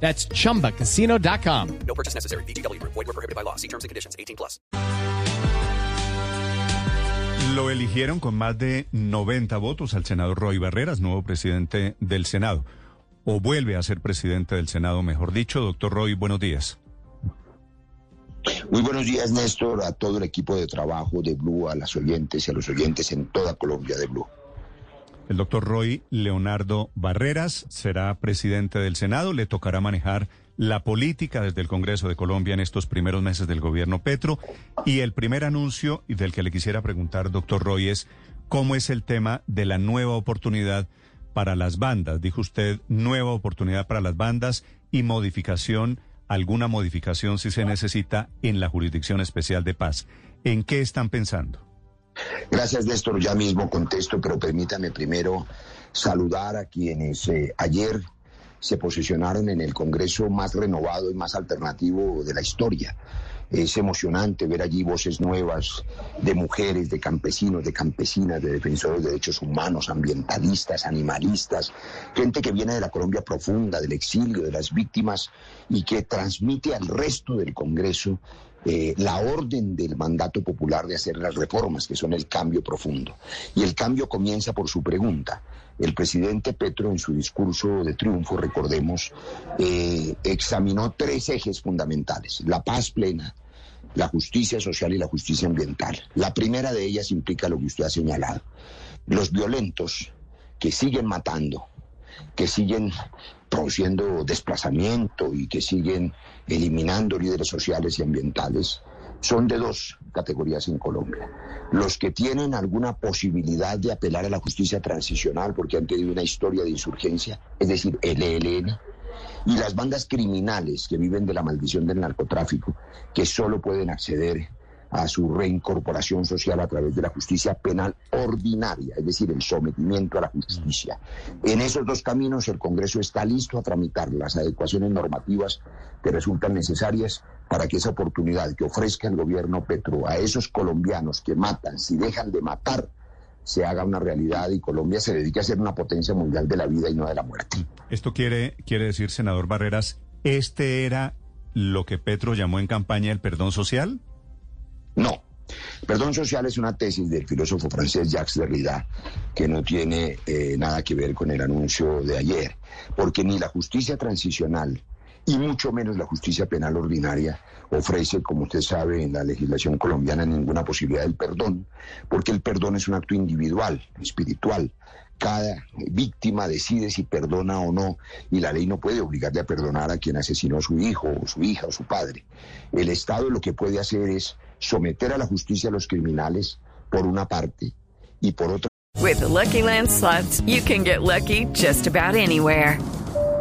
That's chumbacasino.com. No purchase necessary. BGW. Void were prohibited by law. See terms and conditions. 18 plus. Lo eligieron con más de 90 votos al senador Roy Barreras, nuevo presidente del Senado. O vuelve a ser presidente del Senado, mejor dicho. Doctor Roy, buenos días. Muy buenos días, Néstor, a todo el equipo de trabajo de Blue, a las oyentes y a los oyentes en toda Colombia de Blue. El doctor Roy Leonardo Barreras será presidente del Senado. Le tocará manejar la política desde el Congreso de Colombia en estos primeros meses del gobierno Petro. Y el primer anuncio del que le quisiera preguntar, doctor Roy, es cómo es el tema de la nueva oportunidad para las bandas. Dijo usted, nueva oportunidad para las bandas y modificación, alguna modificación si se necesita en la Jurisdicción Especial de Paz. ¿En qué están pensando? Gracias, Néstor. Ya mismo contesto, pero permítame primero saludar a quienes eh, ayer se posicionaron en el Congreso más renovado y más alternativo de la historia. Es emocionante ver allí voces nuevas de mujeres, de campesinos, de campesinas, de defensores de derechos humanos, ambientalistas, animalistas, gente que viene de la Colombia profunda, del exilio, de las víctimas y que transmite al resto del Congreso eh, la orden del mandato popular de hacer las reformas, que son el cambio profundo. Y el cambio comienza por su pregunta. El presidente Petro en su discurso de triunfo, recordemos, eh, examinó tres ejes fundamentales. La paz plena, la justicia social y la justicia ambiental. La primera de ellas implica lo que usted ha señalado. Los violentos que siguen matando, que siguen produciendo desplazamiento y que siguen eliminando líderes sociales y ambientales, son de dos categorías en Colombia. Los que tienen alguna posibilidad de apelar a la justicia transicional porque han tenido una historia de insurgencia, es decir, el ELN, y las bandas criminales que viven de la maldición del narcotráfico, que solo pueden acceder a su reincorporación social a través de la justicia penal ordinaria, es decir, el sometimiento a la justicia. En esos dos caminos el Congreso está listo a tramitar las adecuaciones normativas que resultan necesarias para que esa oportunidad que ofrezca el gobierno Petro a esos colombianos que matan, si dejan de matar, se haga una realidad y Colombia se dedique a ser una potencia mundial de la vida y no de la muerte. Esto quiere, quiere decir, senador Barreras, ¿este era lo que Petro llamó en campaña el perdón social? No. Perdón social es una tesis del filósofo francés Jacques Derrida que no tiene eh, nada que ver con el anuncio de ayer, porque ni la justicia transicional y mucho menos la justicia penal ordinaria ofrece, como usted sabe, en la legislación colombiana ninguna posibilidad del perdón, porque el perdón es un acto individual, espiritual. Cada víctima decide si perdona o no, y la ley no puede obligarle a perdonar a quien asesinó a su hijo, o su hija, o su padre. El Estado lo que puede hacer es someter a la justicia a los criminales, por una parte, y por otra. With the Lucky Land you can get lucky just about anywhere.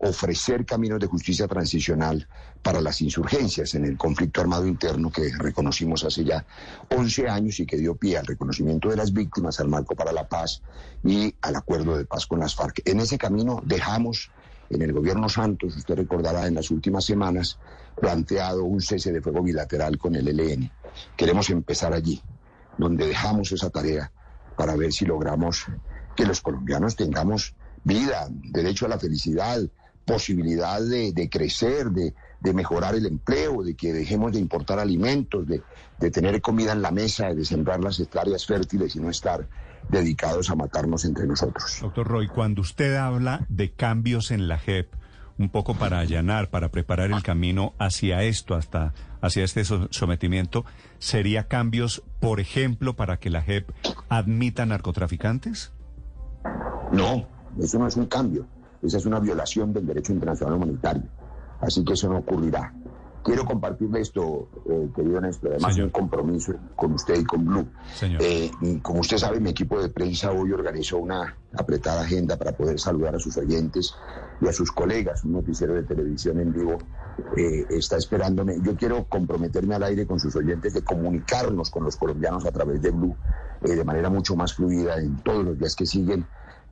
ofrecer caminos de justicia transicional para las insurgencias en el conflicto armado interno que reconocimos hace ya 11 años y que dio pie al reconocimiento de las víctimas, al marco para la paz y al acuerdo de paz con las FARC. En ese camino dejamos en el gobierno Santos, usted recordará en las últimas semanas, planteado un cese de fuego bilateral con el ELN. Queremos empezar allí, donde dejamos esa tarea para ver si logramos que los colombianos tengamos vida, derecho a la felicidad, posibilidad de, de crecer, de, de, mejorar el empleo, de que dejemos de importar alimentos, de, de tener comida en la mesa, de sembrar las hectáreas fértiles y no estar dedicados a matarnos entre nosotros. Doctor Roy, cuando usted habla de cambios en la JEP, un poco para allanar, para preparar el camino hacia esto, hasta hacia este sometimiento, sería cambios, por ejemplo, para que la JEP admita narcotraficantes? No, eso no es un cambio. Esa es una violación del derecho internacional humanitario. Así que eso no ocurrirá. Quiero compartirle esto, eh, querido Néstor, además de un compromiso con usted y con Blue. Eh, como usted sabe, mi equipo de prensa hoy organizó una apretada agenda para poder saludar a sus oyentes y a sus colegas. Un noticiero de televisión en vivo eh, está esperándome. Yo quiero comprometerme al aire con sus oyentes de comunicarnos con los colombianos a través de Blue de manera mucho más fluida en todos los días que siguen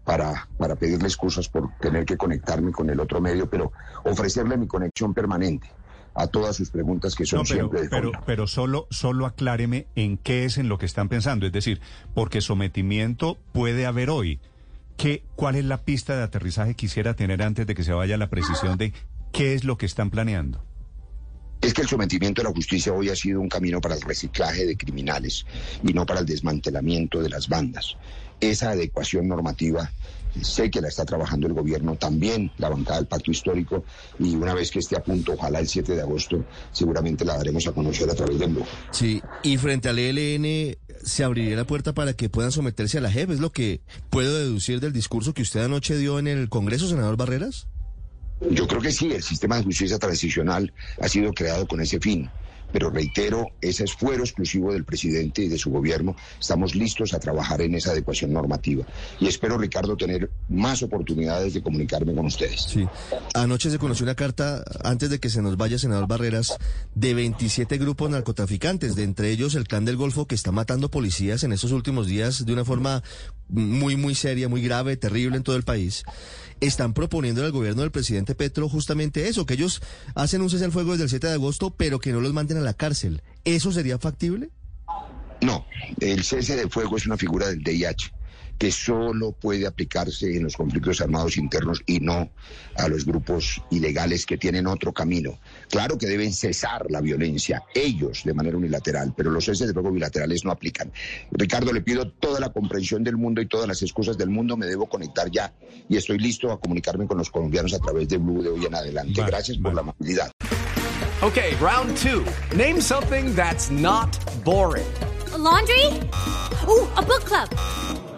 para, para pedirle excusas por tener que conectarme con el otro medio, pero ofrecerle mi conexión permanente a todas sus preguntas que son siempre de pero, pero solo, solo acláreme en qué es en lo que están pensando. Es decir, porque sometimiento puede haber hoy. ¿Qué, ¿Cuál es la pista de aterrizaje que quisiera tener antes de que se vaya la precisión de qué es lo que están planeando? Es que el sometimiento de la justicia hoy ha sido un camino para el reciclaje de criminales y no para el desmantelamiento de las bandas. Esa adecuación normativa sé que la está trabajando el gobierno, también la bancada del pacto histórico, y una vez que esté a punto, ojalá el 7 de agosto, seguramente la daremos a conocer a través del blog. Sí, y frente al ELN se abriría la puerta para que puedan someterse a la JEP, ¿es lo que puedo deducir del discurso que usted anoche dio en el Congreso, senador Barreras? Yo creo que sí, el sistema de justicia transicional ha sido creado con ese fin. Pero reitero, ese es fuero exclusivo del presidente y de su gobierno. Estamos listos a trabajar en esa adecuación normativa. Y espero, Ricardo, tener más oportunidades de comunicarme con ustedes. Sí. Anoche se conoció una carta, antes de que se nos vaya, senador Barreras, de 27 grupos narcotraficantes, de entre ellos el Clan del Golfo, que está matando policías en estos últimos días de una forma muy, muy seria, muy grave, terrible en todo el país están proponiendo al gobierno del presidente Petro justamente eso, que ellos hacen un cese al fuego desde el 7 de agosto, pero que no los manden a la cárcel. ¿Eso sería factible? No, el cese de fuego es una figura del DIH que solo puede aplicarse en los conflictos armados internos y no a los grupos ilegales que tienen otro camino. Claro que deben cesar la violencia, ellos de manera unilateral, pero los ceses de fuego bilaterales no aplican. Ricardo, le pido toda la comprensión del mundo y todas las excusas del mundo, me debo conectar ya y estoy listo a comunicarme con los colombianos a través de Blue de hoy en adelante. Gracias por la amabilidad. Okay, round two. Name something that's not boring. laundry? Uh, a book club.